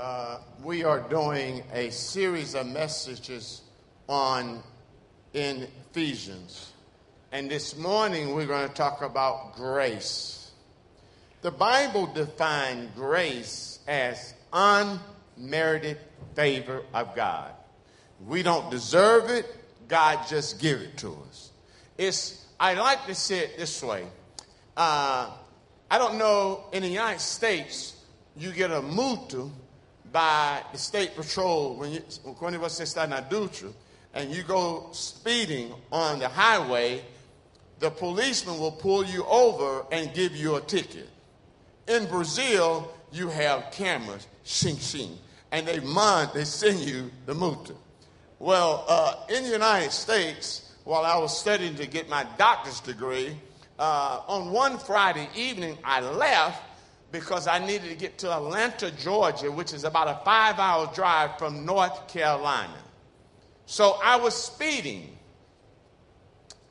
Uh, we are doing a series of messages on in Ephesians. And this morning we're going to talk about grace. The Bible defined grace as unmerited favor of God. We don't deserve it, God just give it to us. It's I like to say it this way. Uh, I don't know in the United States you get a multa by the state patrol when you, quando você está na ducha and you go speeding on the highway, the policeman will pull you over and give you a ticket. In Brazil, you have cameras, shing shing, and they mind they send you the multa. Well, uh, in the United States, while I was studying to get my doctor's degree, uh, on one Friday evening, I left because I needed to get to Atlanta, Georgia, which is about a five hour drive from North Carolina. So I was speeding.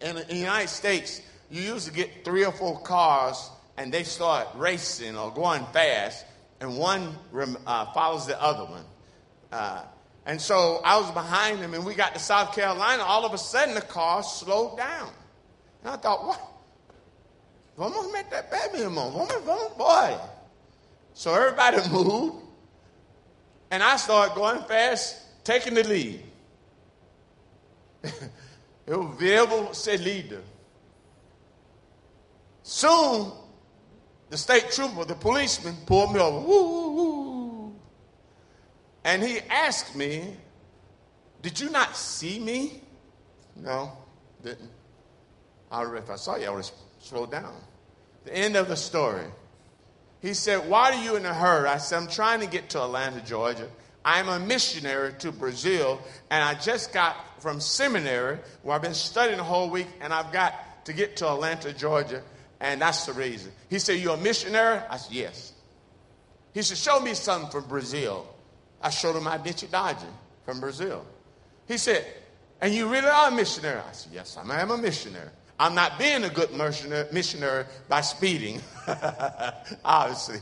In the United States, you usually get three or four cars and they start racing or going fast, and one uh, follows the other one. Uh, and so I was behind them, and we got to South Carolina. All of a sudden, the car slowed down. And I thought, what? Vamos meter pé, meu irmão. Vamos, vamos, boy. So everybody moved, and I started going fast, taking the lead. Eu devo ser líder. Soon, the state trooper, the policeman, pulled me over. Woo, woo, woo. And he asked me, Did you not see me? No, didn't. I, if I saw you, I would have slowed down. The end of the story. He said, Why are you in a hurry? I said, I'm trying to get to Atlanta, Georgia. I'm a missionary to Brazil, and I just got from seminary where I've been studying the whole week, and I've got to get to Atlanta, Georgia, and that's the reason. He said, You're a missionary? I said, Yes. He said, Show me something from Brazil. I showed him my identidade from Brazil. He said, And you really are a missionary? I said, Yes, I am a missionary. I'm not being a good missionary by speeding, obviously.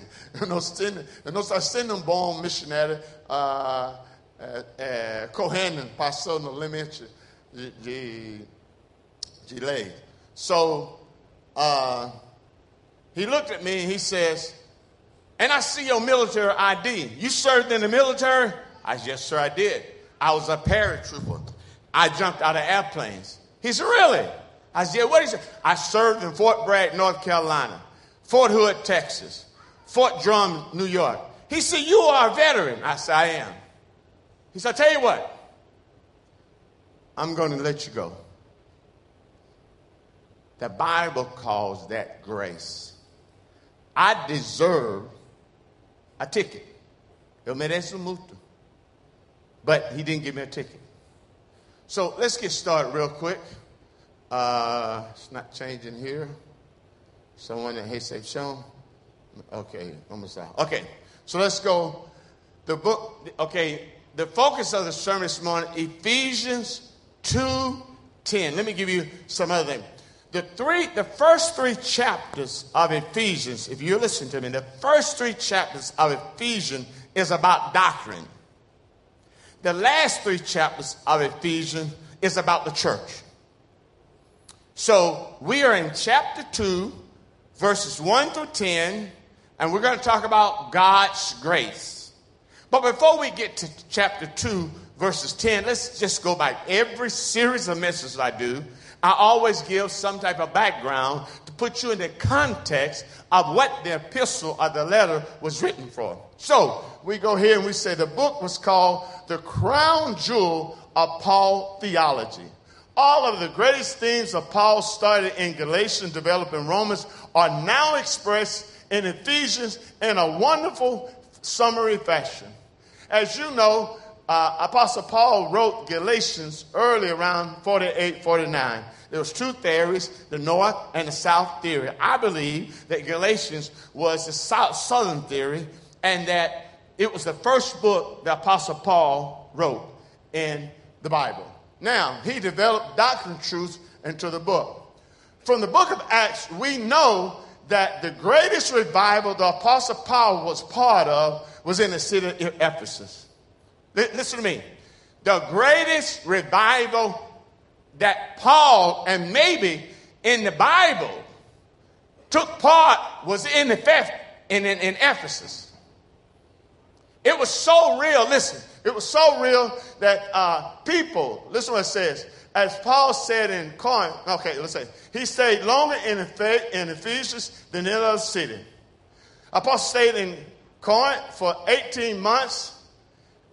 sendo, não está sendo um bom missionário uh, é, correndo, passando limite de, de, de lei. So, uh, he looked at me and he says, and I see your military ID. You served in the military? I said, yes, sir, I did. I was a paratrooper. I jumped out of airplanes. He said, really? I said, what is it? I served in Fort Bragg, North Carolina, Fort Hood, Texas, Fort Drum, New York. He said, you are a veteran. I said, I am. He said, I'll tell you what, I'm going to let you go. The Bible calls that grace. I deserve a ticket. Eu mereço. But he didn't give me a ticket. So let's get started real quick. Uh, it's not changing here. Someone at reception. Okay, almost out. Okay, so let's go. The book, okay, the focus of the sermon this morning, Ephesians 2 10. Let me give you some other things. The three, the first three chapters of Ephesians, if you listen to me, the first three chapters of Ephesians is about doctrine. The last three chapters of Ephesians is about the church. So we are in chapter 2, verses 1 through 10, and we're going to talk about God's grace. But before we get to chapter 2, verses 10, let's just go back. Every series of messages I do, I always give some type of background to put you in the context of what the epistle or the letter was written for. So we go here and we say the book was called The Crown Jewel of Paul Theology. All of the greatest themes of Paul started in Galatians, developed in Romans, are now expressed in Ephesians in a wonderful summary fashion. As you know, uh, Apostle Paul wrote Galatians early around 48, 49. There was two theories, the north and the south theory. I believe that Galatians was the south, southern theory and that it was the first book that Apostle Paul wrote in the Bible. Now, he developed doctrine truths into the book. From the book of Acts, we know that the greatest revival the Apostle Paul was part of was in the city of Ephesus. Listen to me. The greatest revival that Paul and maybe in the Bible took part was in, the, in, in, in Ephesus. It was so real. Listen, it was so real that uh, people, listen what it says. As Paul said in Corinth, okay, let's say, he stayed longer in, Ephesus than in other city. Apostle stayed in Corinth for 18 months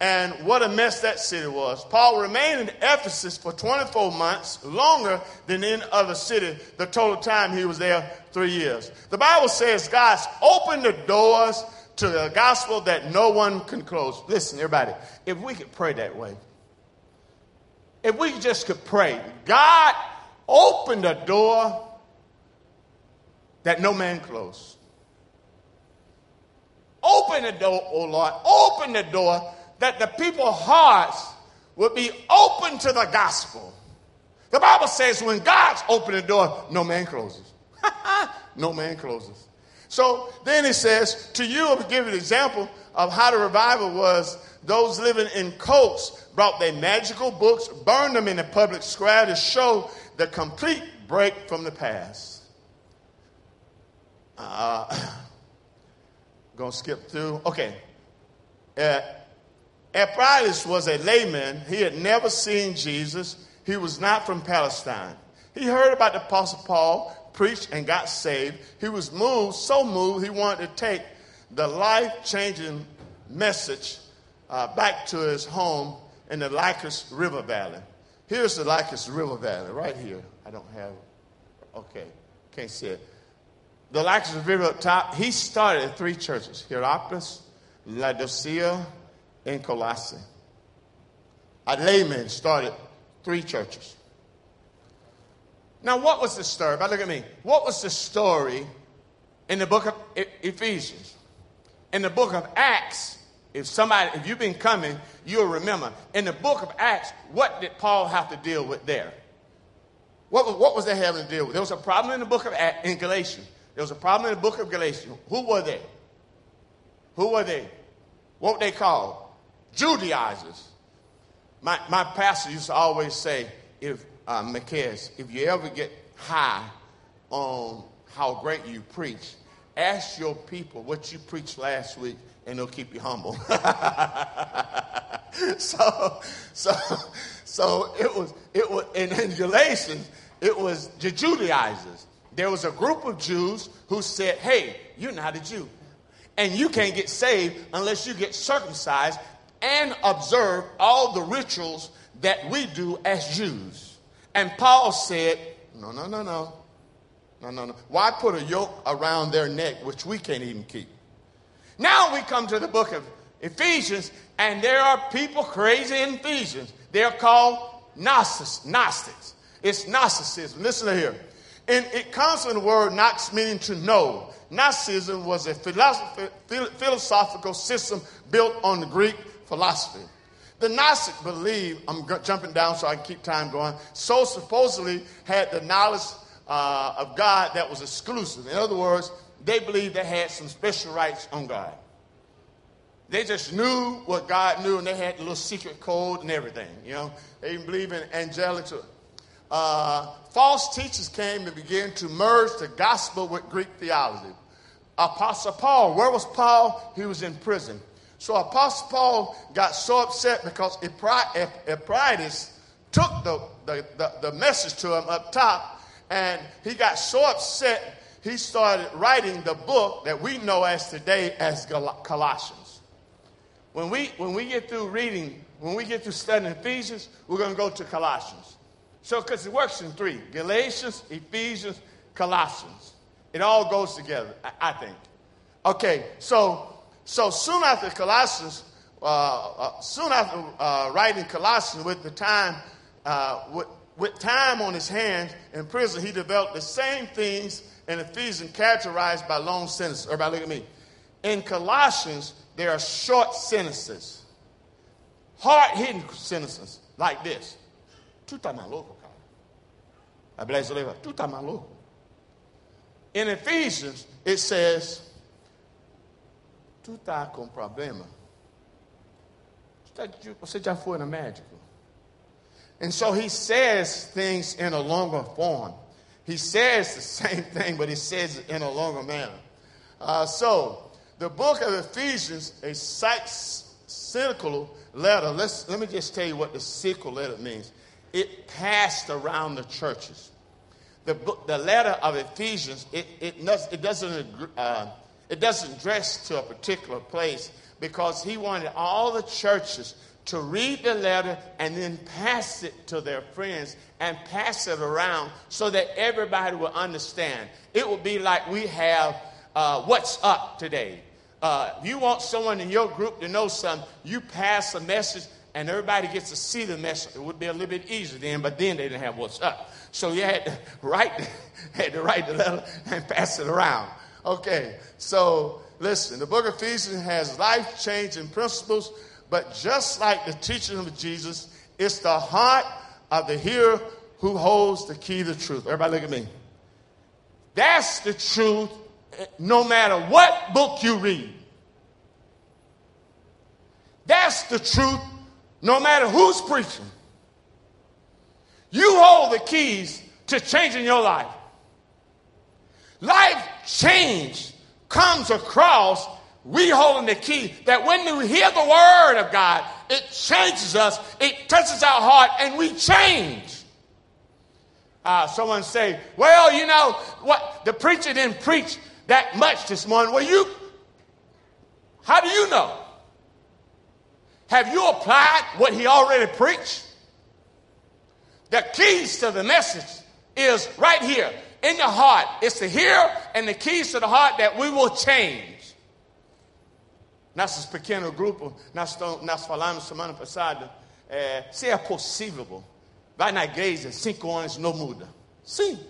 and what a mess that city was. Paul remained in Ephesus for 24 months, longer than in other city. The total time he was there, three years. The Bible says God's opened the doors to the gospel that no one can close. Listen, everybody, if we could pray that way, if we just could pray, God opened a door that no man closed. Open the door, oh Lord, open the door that the people's hearts would be open to the gospel. The Bible says when God's opened the door, no man closes. no man closes. So then it says, to you, I'll give you an example of how the revival was. Those living in cults brought their magical books, burned them in the public square to show the complete break from the past. Uh, gonna skip through. Okay. Uh, Epaphroditus was a layman. He had never seen Jesus. He was not from Palestine. He heard about the Apostle Paul, preached, and got saved. He was moved, so moved, he wanted to take the life changing message uh, back to his home in the Lycus River Valley. Here's the Lycus River Valley, right here. I don't have, okay, can't see it. The Lycus River top, he started three churches Hierapolis, Laodicea, and Colossae. A layman started three churches. Now, what was the story? But look at me. What was the story in the book of Ephesians? In the book of Acts, if somebody, if you've been coming, you'll remember. In the book of Acts, what did Paul have to deal with there? What, what was they having to deal with? There was a problem in the book of Acts, in Galatians. There was a problem in the book of Galatians. Who were they? Who were they? What were they called? Judaizers. My, my pastor used to always say, if, uh, if you ever get high on how great you preach, ask your people what you preached last week and they'll keep you humble. so, so, so it was, it was, in Galatians, it was the Judaizers. There was a group of Jews who said, hey, you're not a Jew. And you can't get saved unless you get circumcised and observe all the rituals that we do as Jews. And Paul said, No, no, no, no. No, no, no. Why put a yoke around their neck, which we can't even keep? Now we come to the book of Ephesians, and there are people crazy in Ephesians. They're called Gnostics. Gnostics. It's Gnosticism. Listen to here. And it comes from the word Gnox, meaning to know. Gnosticism was a philosophical system built on the Greek philosophy. The Gnostic believed, I'm jumping down so I can keep time going, so supposedly had the knowledge uh, of God that was exclusive. In other words, they believed they had some special rights on God. They just knew what God knew, and they had the little secret code and everything. You know, they even believe in angelic. Uh, false teachers came and began to merge the gospel with Greek theology. Apostle Paul, where was Paul? He was in prison. So Apostle Paul got so upset because Epaphroditus took the, the, the, the message to him up top, and he got so upset he started writing the book that we know as today as Colossians. When we, when we get through reading, when we get through studying Ephesians, we're going to go to Colossians. So, because it works in three Galatians, Ephesians, Colossians. It all goes together, I, I think. Okay, so so soon after Colossians, uh, uh, soon after uh, writing Colossians, with the time, uh, with, with time on his hands in prison, he developed the same things in Ephesians, characterized by long sentences. Everybody, look at me. In Colossians, there are short sentences, hard-hitting sentences like this. Brasileira, tu estás maluco. in Ephesians, it says, Tu tá com problema? Você já foi no médico? And so he says things in a longer form. He says the same thing, but he says it in a longer manner. Uh, so, the book of Ephesians, a cyclical letter. Let's, let me just tell you what the cyclical letter means. It passed around the churches. The, book, the letter of Ephesians, it, it, it, doesn't, uh, it doesn't dress to a particular place because he wanted all the churches to read the letter and then pass it to their friends and pass it around so that everybody will understand. It will be like we have uh, WhatsApp today. Uh, you want someone in your group to know something, you pass a message and everybody gets to see the message. It would be a little bit easier then, but then they didn't have WhatsApp. So you had to write, had to write the letter and pass it around. Okay, so listen, the book of Ephesians has life changing principles but just like the teaching of Jesus, it's the heart of the hearer who holds the key to the truth. Everybody look at me. That's the truth no matter what book you read. That's the truth no matter who's preaching. You hold the keys to changing your life. Life change comes across we holding the key that when we hear the word of God, it changes us, it touches our heart, and we change. Uh, someone say, well, you know what? The preacher didn't preach that much this morning. Well, you, how do you know? Have you applied what he already preached? The keys to the message is right here in the heart. It's the here and the keys to the heart that we will change. Nesses pequenos grupos, nós, nós falamos semana passada, é, se é possível, vai na igreja, cinco anos não muda. Sim.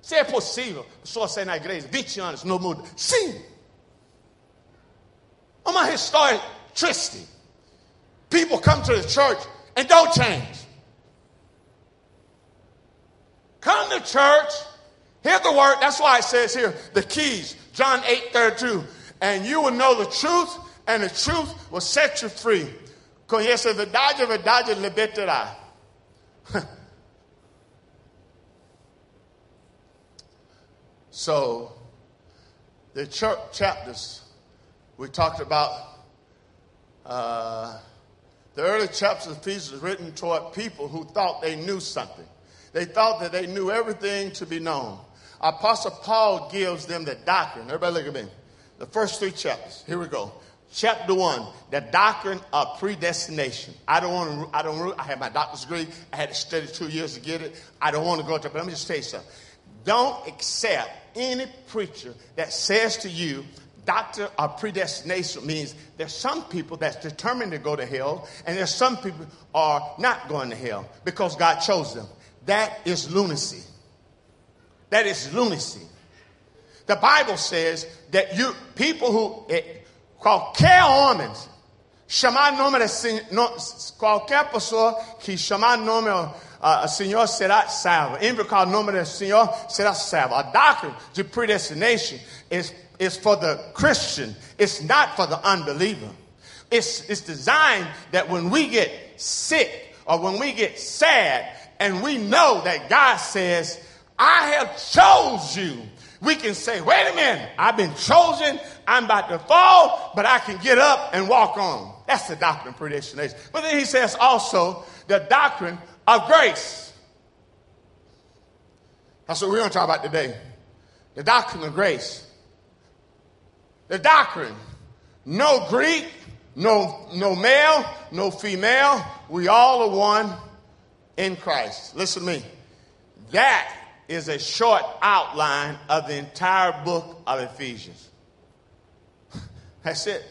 Se é possível, a pessoa sair na igreja 20 anos, não muda. Sim. Uma história triste. People come to the church and don't change. Come to church, hear the word. That's why it says here, the keys, John 8 32 and you will know the truth, and the truth will set you free. Conhece a verdade, verdade libertará. so, the chapters, we talked about uh, the early chapters of Ephesians written toward people who thought they knew something. They thought that they knew everything to be known. Apostle Paul gives them the doctrine. Everybody look at me. The first three chapters. Here we go. Chapter one, the doctrine of predestination. I don't want to, I don't, I have my doctor's degree. I had to study two years to get it. I don't want to go to, but let me just tell you something. Don't accept any preacher that says to you, doctor of predestination means there's some people that's determined to go to hell, and there's some people are not going to hell because God chose them. That is lunacy. That is lunacy. The Bible says that you people who eh, qualquer homem chamar nome no, qualquer pessoa que chamar nome uh, Senhor será salvo. Invocar nome do Senhor será salvo. A doctrine de predestination is is for the Christian. It's not for the unbeliever. It's, it's designed that when we get sick or when we get sad and we know that God says, I have chose you we can say, wait a minute, I've been chosen, I'm about to fall, but I can get up and walk on. That's the doctrine of predestination. But then he says also the doctrine of grace. That's what we're going to talk about today. The doctrine of grace. The doctrine. No Greek, no, no male, no female. We all are one in Christ. Listen to me. That is a short outline of the entire book of Ephesians. That's it.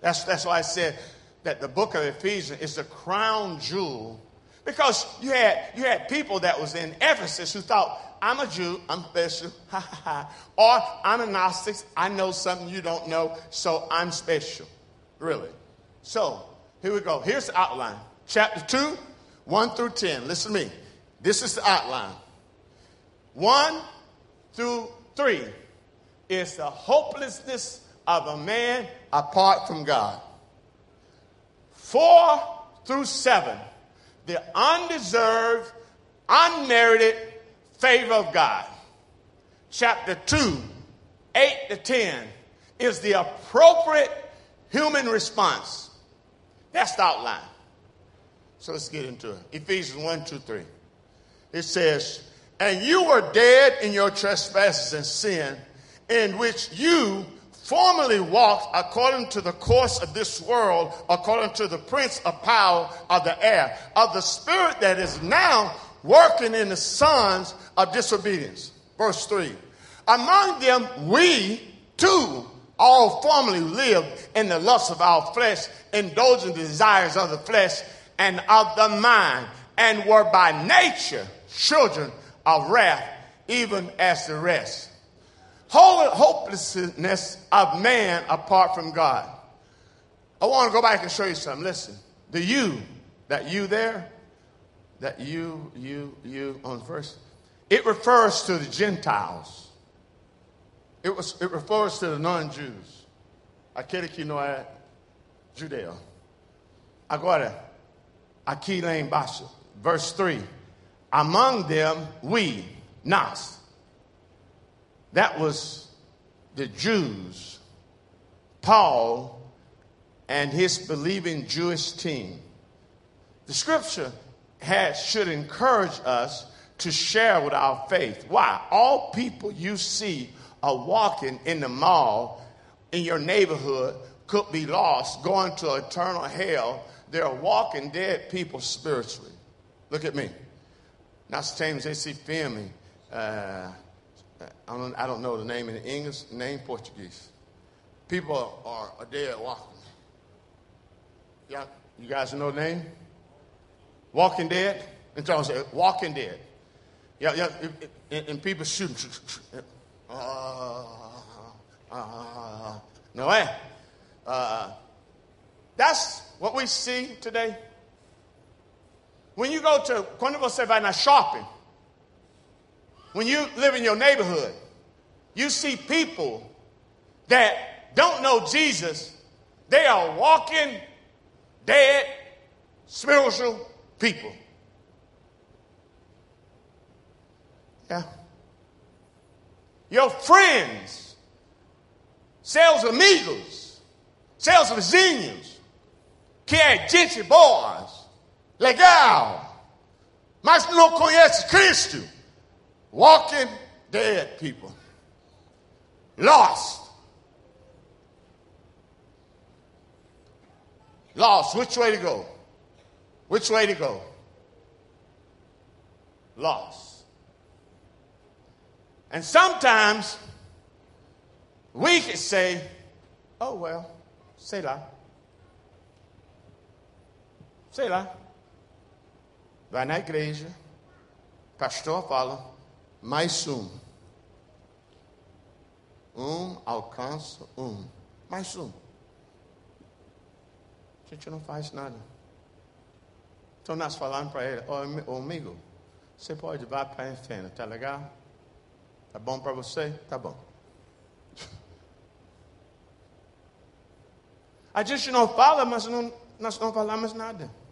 That's, that's why I said that the book of Ephesians is the crown jewel because you had, you had people that was in Ephesus who thought, I'm a Jew, I'm special. Or I'm a Gnostic, I know something you don't know, so I'm special. Really. So, here we go. Here's the outline. Chapter 2, 1 through 10. Listen to me. This is the outline. 1 through 3 is the hopelessness of a man apart from God. 4 through 7, the undeserved, unmerited favor of God. Chapter 2, 8 to 10, is the appropriate human response. That's the outline. So let's get into it. Ephesians 1, 2, 3. It says, And you were dead in your trespasses and sin, in which you formerly walked according to the course of this world, according to the prince of power of the air, of the spirit that is now working in the sons of disobedience. Verse 3. Among them, we too all formerly lived in the lusts of our flesh, indulging the desires of the flesh and of the mind, and were by nature children of wrath, even as the rest. Hopelessness of man apart from God. I want to go back and show you something. Listen, the you, that you there, that you, you, you on first, it refers to the Gentiles. It, was, it refers to the non Jews. É judeu. Agora, aqui lá embaixo, verse 3. Among them, we, nas. That was the Jews, Paul, and his believing Jewish team. The scripture has, should encourage us to share with our faith. Why? All people you see are walking in the mall in your neighborhood could be lost, going to eternal hell. They're walking dead people spiritually. Look at me. Nós temos esse filme. Uh, I, don't, I don't know the name in English, name Portuguese. People are, dead walking. Yeah, you guys know the name? Walking Dead? And I say, Walking Dead. Yeah, yeah, and, and people shooting. Uh, uh, não é? Uh, that's what we see today. When you go to, quando você vai na shopping, when you live in your neighborhood, you see people that don't know Jesus. They are walking dead spiritual people. Yeah. Your friends, seus amigos, seus vizinhos, que é gente boa, legal, mas não conhece Cristo. Walking dead people. Lost. Lost. Which way to go? Which way to go? Lost. And sometimes we can say, oh, well, sei lá. Sei lá. Vai na igreja, pastor fala, mais um. Um alcança um. Mais um. A gente não faz nada. Então nós falamos para ele, ô oh, amigo, você pode ir para a inferno, tá legal? Tá bom para você? Tá bom. A gente não fala, mas não, nós não falamos nada.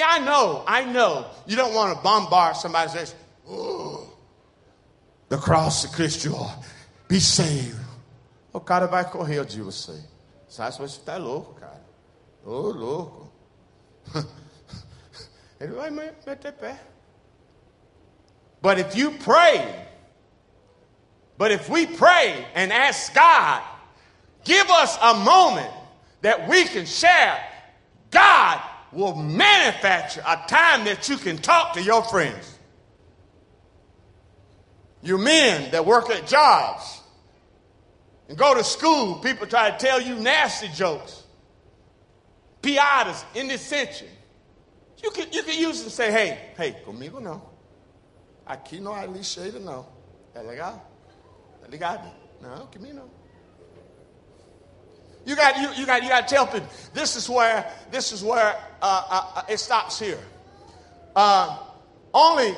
Yeah, I know, I know. You don't want to bombard somebody and say, oh, the cross of Christ, you are. be saved. O cara vai correr de você. Sabe se você está louco, cara? Ô, oh, louco. Ele vai meter pé. But if you pray, but if we pray and ask God, give us a moment that we can share, God will manufacture a time that you can talk to your friends. You men that work at jobs and go to school, people try to tell you nasty jokes. Piadas, indecente. You can, you can use it and say, hey, hey, comigo não. Aqui não há lixeira não. É legal? ligado? Não, mim não. You got you, you got you got to tell people this is where this is where uh, uh, uh, it stops here. Uh, only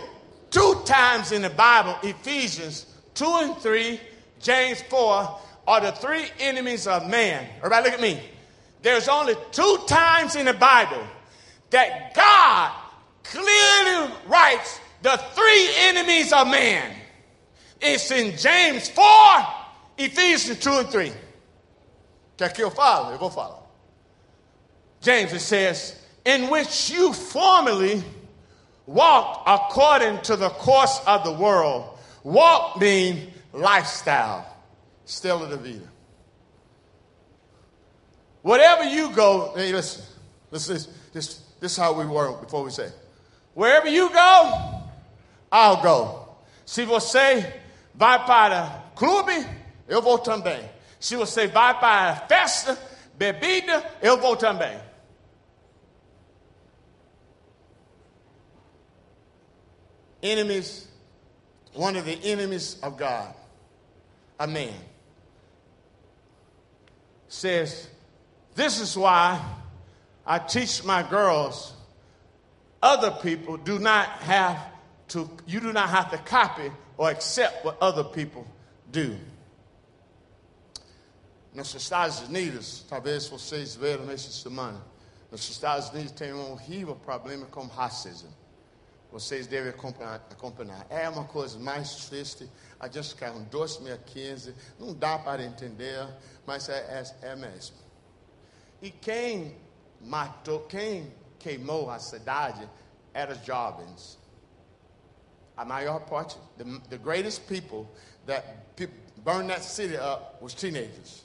two times in the Bible, Ephesians 2 and 3, James 4 are the three enemies of man. Everybody, look at me. There's only two times in the Bible that God clearly writes the three enemies of man. It's in James 4, Ephesians 2 and 3. Quer que eu fale? Eu vou falar. James, it says, in which you formerly walked according to the course of the world. Walk means lifestyle. Stella de vida. Whatever you go, hey, listen, this is this, this is how we work before we say. Wherever you go, I'll go. Se você vai para clube, eu vou também. Se você vai para festa, bebida, eu vou também. Enemies, one of the enemies of God, a man, says, This is why I teach my girls other people do not have to, you do not have to copy or accept what other people do. Nos Estados Unidos, talvez vocês viram nessa semana, nos Estados Unidos tem um horrível problema com racismo. Vocês devem acompanhar, acompanhar. É uma coisa mais triste. A gente ficar em 2015, não dá para entender, mas é, é, é mesmo. E quem matou, quem queimou a cidade eram jovens. A maior parte, the, the greatest people that burned that city up was teenagers.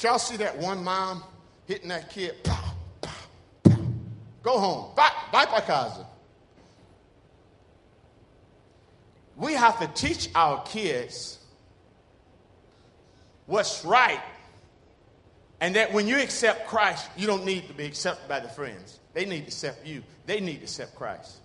Y'all see that one mom hitting that kid? Pow, pow, pow. Go home. Vai, vai para casa. We have to teach our kids what's right. And that when you accept Christ, you don't need to be accepted by the friends. They need to accept you. They need to accept Christ.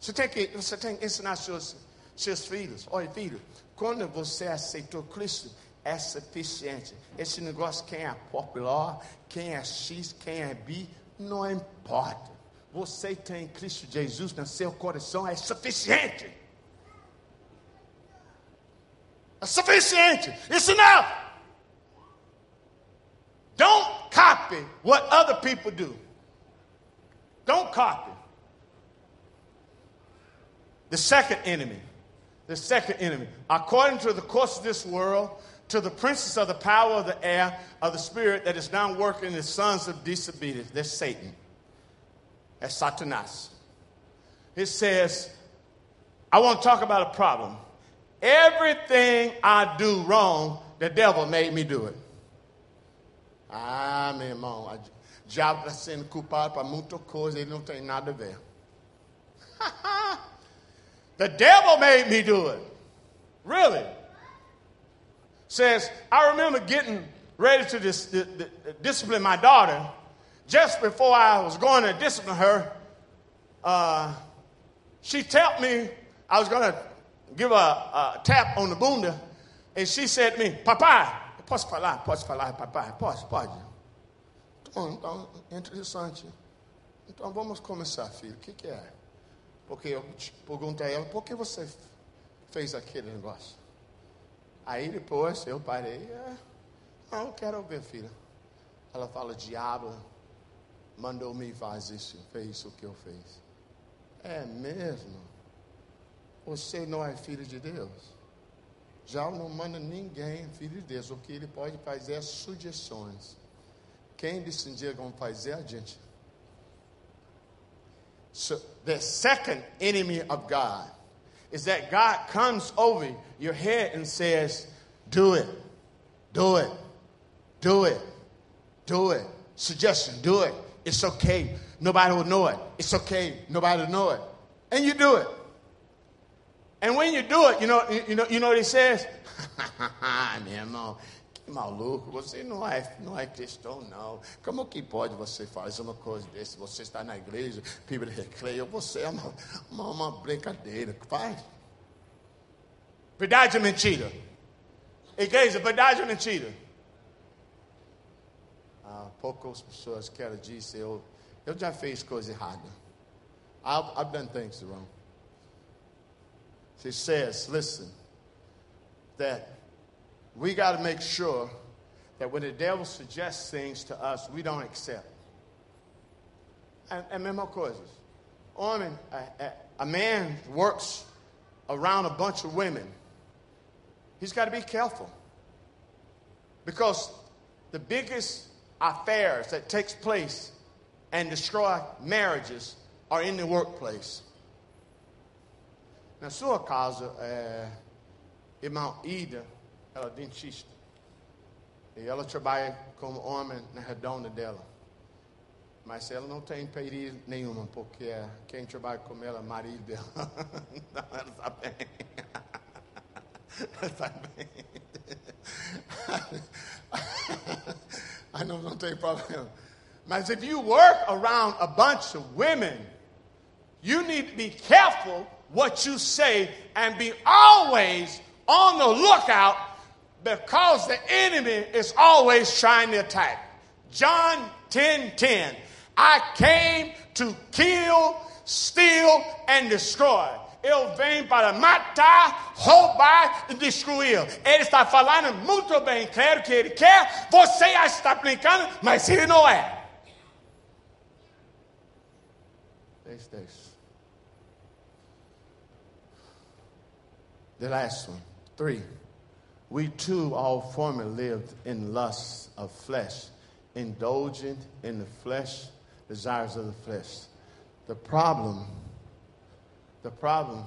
Você tem que, você tem que ensinar seus, seus filhos. Olha, filho, quando você aceitou Cristo, é suficiente. Esse negócio, quem é popular, quem é X, quem é B, não importa. Você tem Cristo Jesus no seu coração, é suficiente. É suficiente. It's enough. Don't copy what other people do. Don't copy. The second enemy, the second enemy, according to the course of this world, to the princes of the power of the air, of the spirit that is now working in the sons of disobedience. That's Satan. That's Satanas. It says, I want to talk about a problem. Everything I do wrong, the devil made me do it. Ah, meu irmão, diabo está sendo culpado para muita ele não tem nada a ver. the devil made me do it. Really? Says, I remember getting ready to dis- discipline my daughter. Just before I was going to discipline her, uh, she told me I was going to give a, a, tap on the bunda, and she said to me, Papai, posso falar? Posso falar, papai? Posso, pode. Então, então interessante. Então vamos começar, filho. O que, que é? Porque eu perguntei a ela, por que você fez aquele negócio? Aí depois eu parei, é, não, eu quero ver, filha. Ela fala, diabo mandou me fazer isso, fez o que eu fiz. É mesmo? Você não é filho de Deus? Já não manda ninguém filho de Deus. O que ele pode fazer é sugestões. Quem decidir como fazer, a gente. So, the second enemy of God is that God comes over your head and says, Do it, do it, do it, do it. Suggestion, do it. It's okay. Nobody will know it. It's okay. Nobody will know it. And you do it. And when you do it, you know, you know, you know what he says? Maluco, você não é, não é cristão, não. Como que pode você fazer uma coisa desse? Você está na igreja, Bíblia recreia, você é uma, uma, uma brincadeira. Faz. Verdade ou mentira? Igreja, verdade ou mentira? Ah, poucas pessoas querem dizer, eu, eu já fiz coisa errada. I've, I've done things wrong. She says, listen, that we got to make sure that when the devil suggests things to us, we don't accept. And, and mesma coisas. Homem, a, a, a man works around a bunch of women. He's got to be careful. Because the biggest affairs that takes place and destroy marriages are in the workplace. Na sua casa, é, irmã Ida, ela é dentista. E ela trabalha como homem na redonda dela. Mas ela não tem perigo nenhuma, porque quem trabalha com ela é marido dela. Não, ela está bem. Ela está bem. I know não tem problema. Mas if you work around a bunch of women, you need to be careful what you say and be always on the lookout because the enemy is always trying to attack. John 10 10. I came to kill, steal, and destroy. Eu venho para matar, roubar e destruir. Ele está falando muito bem claro que ele quer. Você já está brincando, mas ele não é. This, this. The last one. Three. We too all formerly lived in lusts of flesh, indulging in the flesh, desires of the flesh. The problem, the problem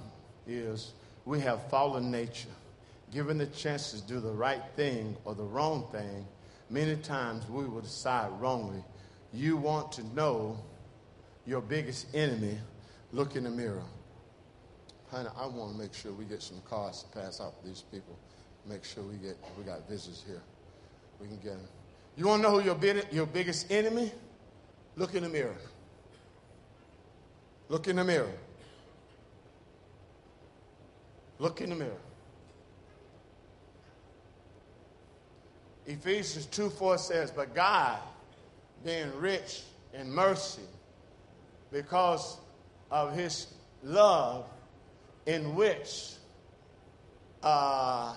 is we have fallen nature. Given the chance to do the right thing or the wrong thing, many times we will decide wrongly. You want to know your biggest enemy, look in the mirror. Honey, I want to make sure we get some cards to pass out to these people make sure we get we got visitors here. We can get them. You want to know who your, your biggest enemy? Look in the mirror. Look in the mirror. Look in the mirror. Ephesians 2 4 says, But God, being rich in mercy, because of his love, in which uh,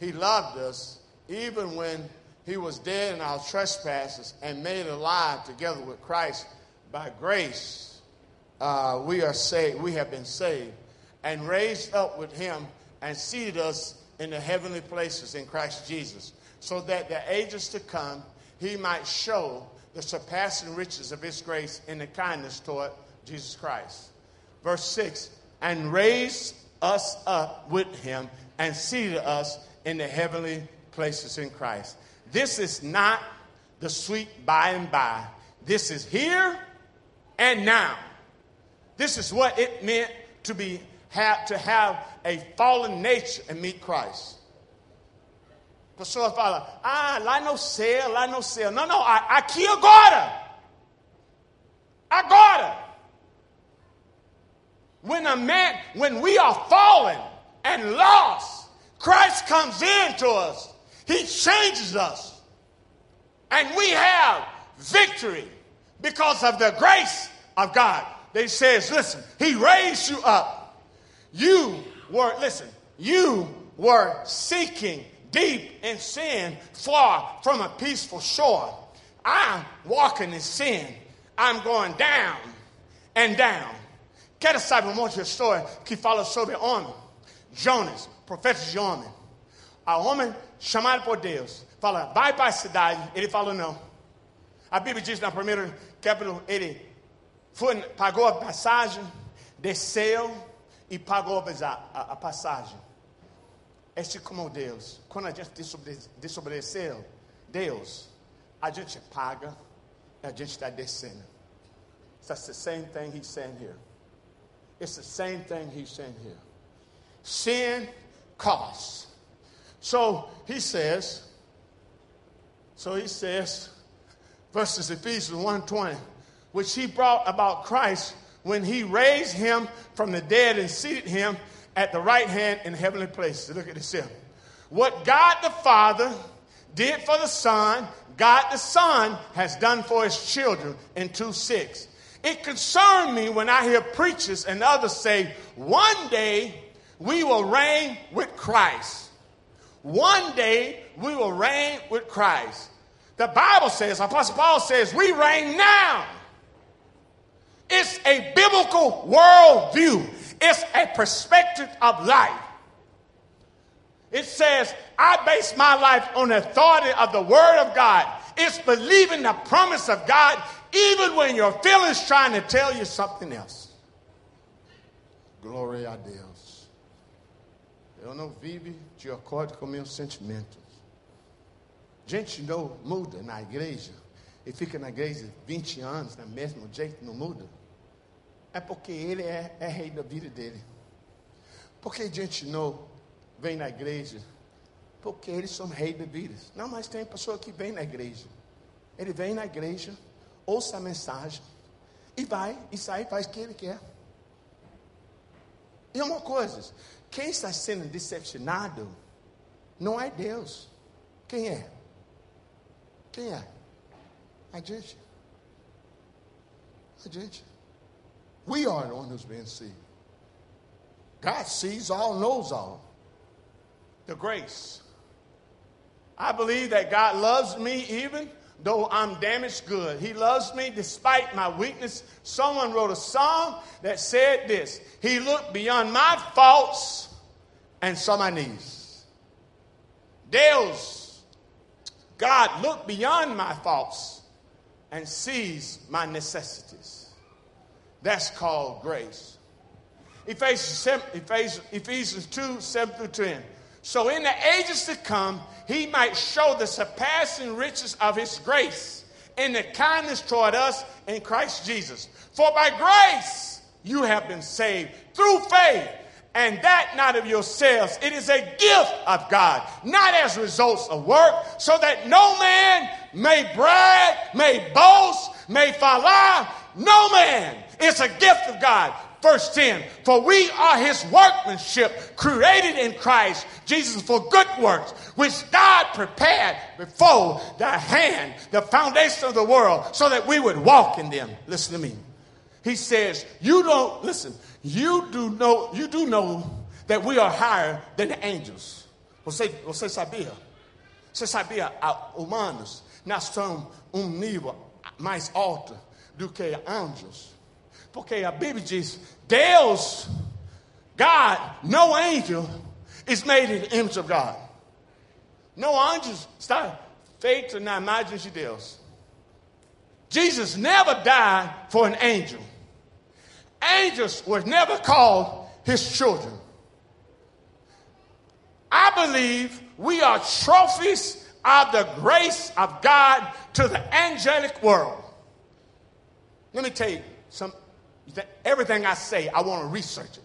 he loved us even when he was dead in our trespasses and made alive together with Christ by grace. Uh, we are saved, we have been saved, and raised up with him and seated us in the heavenly places in Christ Jesus, so that the ages to come he might show the surpassing riches of his grace in the kindness toward Jesus Christ. Verse 6 and raised us up with him and seated us in the heavenly places in Christ. This is not the sweet by and by. This is here and now. This is what it meant to be have, to have a fallen nature and meet Christ. Pessoa fala, ah, lá no céu, lá no céu. Não, não, aqui agora. Agora. When a man, when we are fallen and lost, Christ comes into us, He changes us. And we have victory because of the grace of God. They says, listen, He raised you up. You were, listen, you were seeking deep in sin, far from a peaceful shore. I'm walking in sin. I'm going down and down. Quero saber um monte de história que fala sobre homem. Jonas, profeta de homem. A homem chamado por Deus. Fala, vai para a cidade. Ele falou, não. A Bíblia diz na primeira capítulo, ele foi, pagou a passagem, desceu e pagou a, a, a passagem. Este como Deus. Quando a gente desobedeceu Deus, a gente paga e a gente está descendo. That's the same thing he's saying here. It's the same thing he's saying here. Sin costs. So he says, so he says, verses Ephesians 1:20, which he brought about Christ when he raised him from the dead and seated him at the right hand in heavenly places. Look at this here. What God the Father did for the Son, God the Son has done for his children in 2 6. It concerned me when I hear preachers and others say, one day we will reign with Christ. One day we will reign with Christ. The Bible says, Apostle Paul says, we reign now. It's a biblical worldview, it's a perspective of life. It says, I base my life on the authority of the Word of God. It's believing the promise of God even when your feelings trying to tell you something else. A Deus. Eu não vivo de acordo com meus sentimentos. Gente não muda na igreja e fica na igreja 20 anos, do mesmo jeito, não muda. É porque ele é, é rei da vida dele. Porque gente não vem na igreja? Porque eles são rei da vida. Não, mas tem pessoa que vem na igreja. Ele vem na igreja, ouça a mensagem e vai e sai faz o que ele quer. E uma coisa, quem está sendo decepcionado não é Deus. Quem é? Quem é? A gente. A gente. We are the one who's being seen. God sees all, knows all. The grace. I believe that God loves me even though I'm damaged good. He loves me despite my weakness. Someone wrote a song that said this He looked beyond my faults and saw my needs. Deus, God looked beyond my faults and sees my necessities. That's called grace. Ephesians, Ephesians 2 7 through 10. So in the ages to come, he might show the surpassing riches of his grace in the kindness toward us in Christ Jesus. For by grace you have been saved through faith, and that not of yourselves. It is a gift of God, not as results of work, so that no man may brag, may boast, may fall. No man. It's a gift of God. Verse 10 For we are his workmanship, created in Christ Jesus for good works, which God prepared before the hand, the foundation of the world, so that we would walk in them. Listen to me. He says, You don't, listen, you do know, you do know that we are higher than the angels. Você, você sabia? Você sabia, humanos, nós somos um nível mais alto do que anjos. Porque a Bíblia diz: Deus, God, no angel is made in the image of God. No está feito na imagem de Deus. Jesus never died for an angel. Angels were never called his children. I believe we are trophies of the grace of God to the angelic world. Let me tell you some everything I say, I want to research it.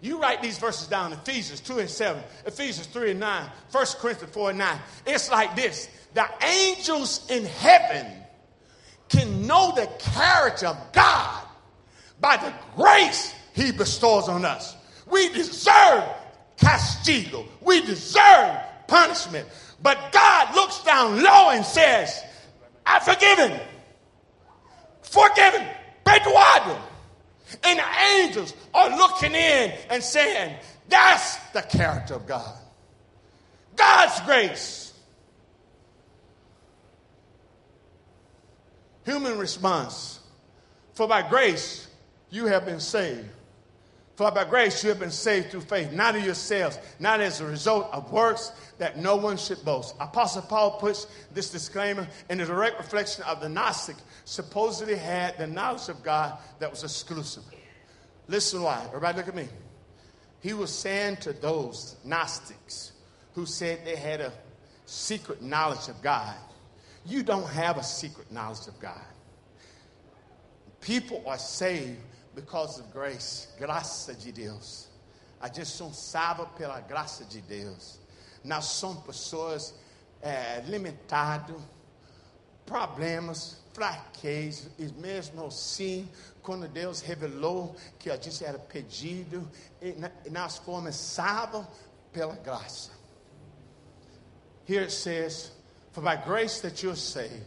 You write these verses down Ephesians 2 and 7, Ephesians 3 and 9, 1 Corinthians 4 and 9. It's like this the angels in heaven can know the character of God by the grace he bestows on us. We deserve castigo, we deserve punishment. But God looks down low and says, I've forgiven, forgiven, perdoado. And the angels are looking in and saying, That's the character of God. God's grace. Human response. For by grace you have been saved. For by grace you have been saved through faith, not of yourselves, not as a result of works that no one should boast. Apostle Paul puts this disclaimer in a direct reflection of the Gnostic supposedly had the knowledge of God that was exclusive. Listen why. Everybody look at me. He was saying to those Gnostics who said they had a secret knowledge of God, you don't have a secret knowledge of God. People are saved because of grace. Graça de Deus. A gente são salvos pela graça de Deus. Nós somos pessoas é, limitadas, problemas, fraquezas, e mesmo assim, quando Deus revelou que a gente era pedido, nós fomos salvos pela graça. Here it says, For by grace that you're saved,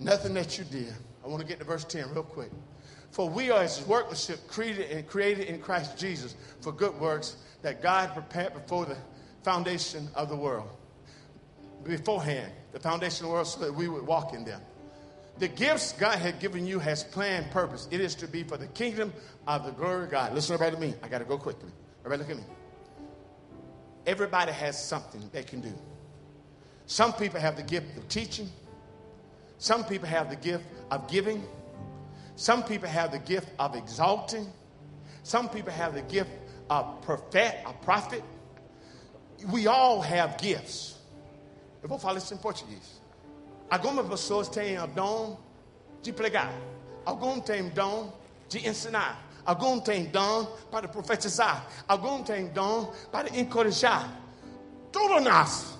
nothing that you did. I want to get to verse 10 real quick. For we are his workmanship created and created in Christ Jesus for good works that God prepared before the foundation of the world. Beforehand, the foundation of the world, so that we would walk in them. The gifts God had given you has planned purpose. It is to be for the kingdom of the glory of God. Listen, everybody, to me. I got to go quickly. Everybody, look at me. Everybody has something they can do. Some people have the gift of teaching. Some people have the gift of giving. Some people have the gift of exalting. Some people have the gift of prophet, a prophet. We all have gifts. Eu vou falar isso em português. Algumas pessoas têm o dom de pregar. Alguns têm dom de ensinar. Alguns têm dom para profetizar. Alguns têm dom para encorajar. Tudo nós.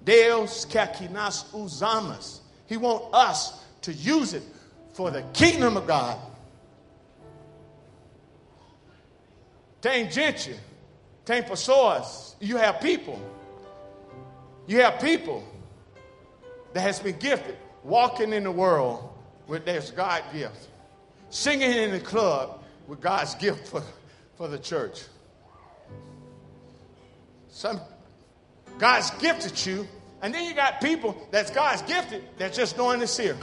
Deus quer que nós usamos. He wants us to use it for the kingdom of God. Tem gente, tem pessoas, you have people. You have people that has been gifted walking in the world with their God gift. Singing in the club with God's gift for, for the church. Some God's gifted you, and then you got people that's God's gifted that's just doing this here.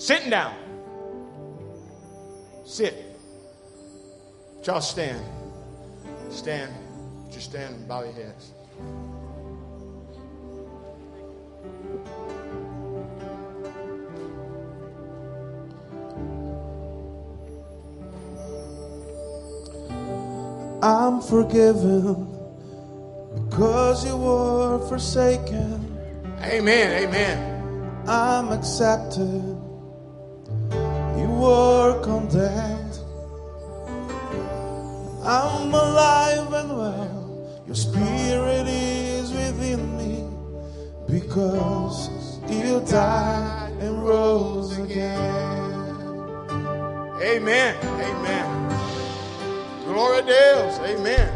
Sitting down. Sit. Y'all stand. Stand. Just stand and bow your heads. I'm forgiven because you were forsaken. Amen. Amen. I'm accepted. Were condemned. I'm alive and well. Your spirit is within me because you died and rose again. Amen. Amen. Glory to Deus. Amen.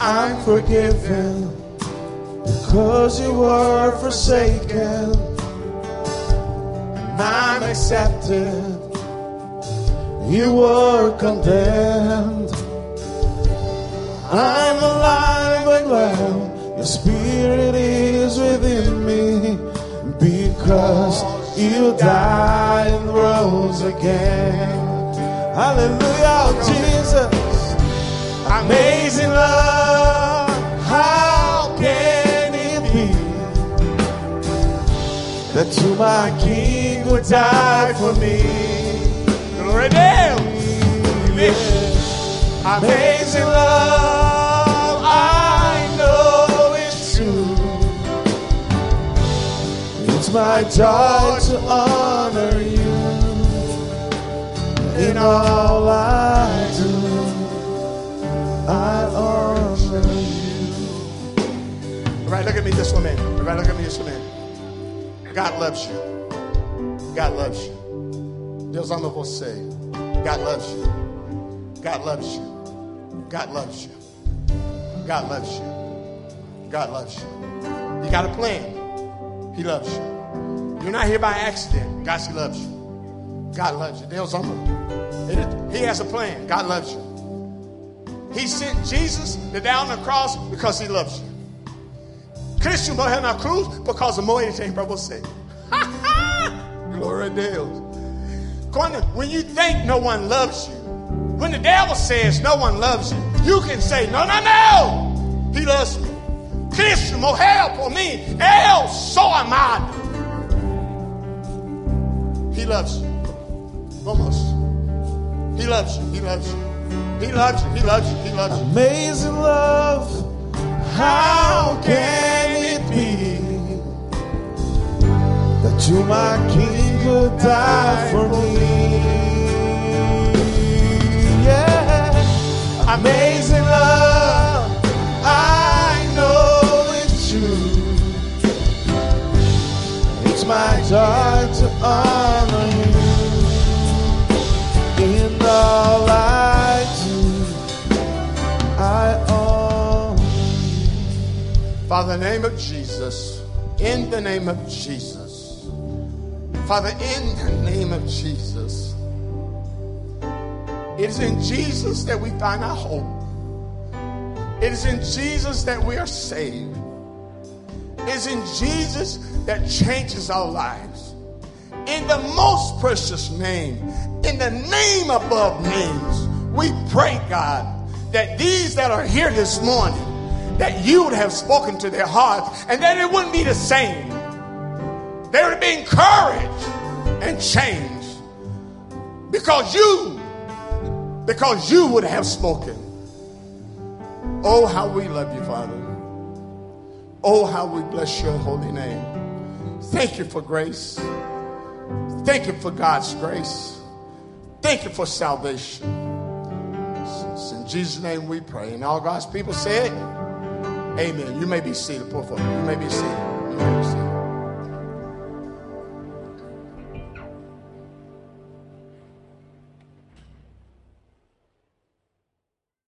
I'm forgiven because you were forsaken. I'm accepted. You were condemned. I'm alive and well. Your spirit is within me because you died and rose again. Hallelujah, Jesus. Amazing love, that you, my King, would die for me? Glory to Amazing love, I know it's true. It's my joy to honor you in all I do. I honor you. All right, look at me this one, man. All right, look at me this one, man. God loves you. God loves you. Deus ama você. God loves you. God loves you. God loves you. God loves you. God loves you. You got a plan. He loves you. You're not here by accident. God loves you. God loves you. Deus ama. He has a plan. God loves you. He sent Jesus to die on the cross because he loves you. Cristo morreu na cruz por causa amor ele tem para você. Glória a Deus. Quando, when you think no one loves you, when the devil says no one loves you, you can say, no, no, no. He loves me. Cristo morreu por mim. Eu sou amado. He loves you. Vamos. He loves you. He loves you. He loves you. He loves you. He loves you. Amazing love, how can it be that you, my King, would die for me? Yeah, amazing love, I know it's true. It's my joy to honor you in all I the name of Jesus, in the name of Jesus, Father, in the name of Jesus, it is in Jesus that we find our hope. It is in Jesus that we are saved. It is in Jesus that changes our lives. In the most precious name, in the name above names, we pray, God, that these that are here this morning, that you would have spoken to their hearts and that it wouldn't be the same. They would be encouraged and changed because you, because you would have spoken. Oh, how we love you, Father. Oh, how we bless your holy name. Thank you for grace. Thank you for God's grace. Thank you for salvation. It's in Jesus' name we pray. And all God's people say it. Amen. You may be seated. Be seated. You may be seated.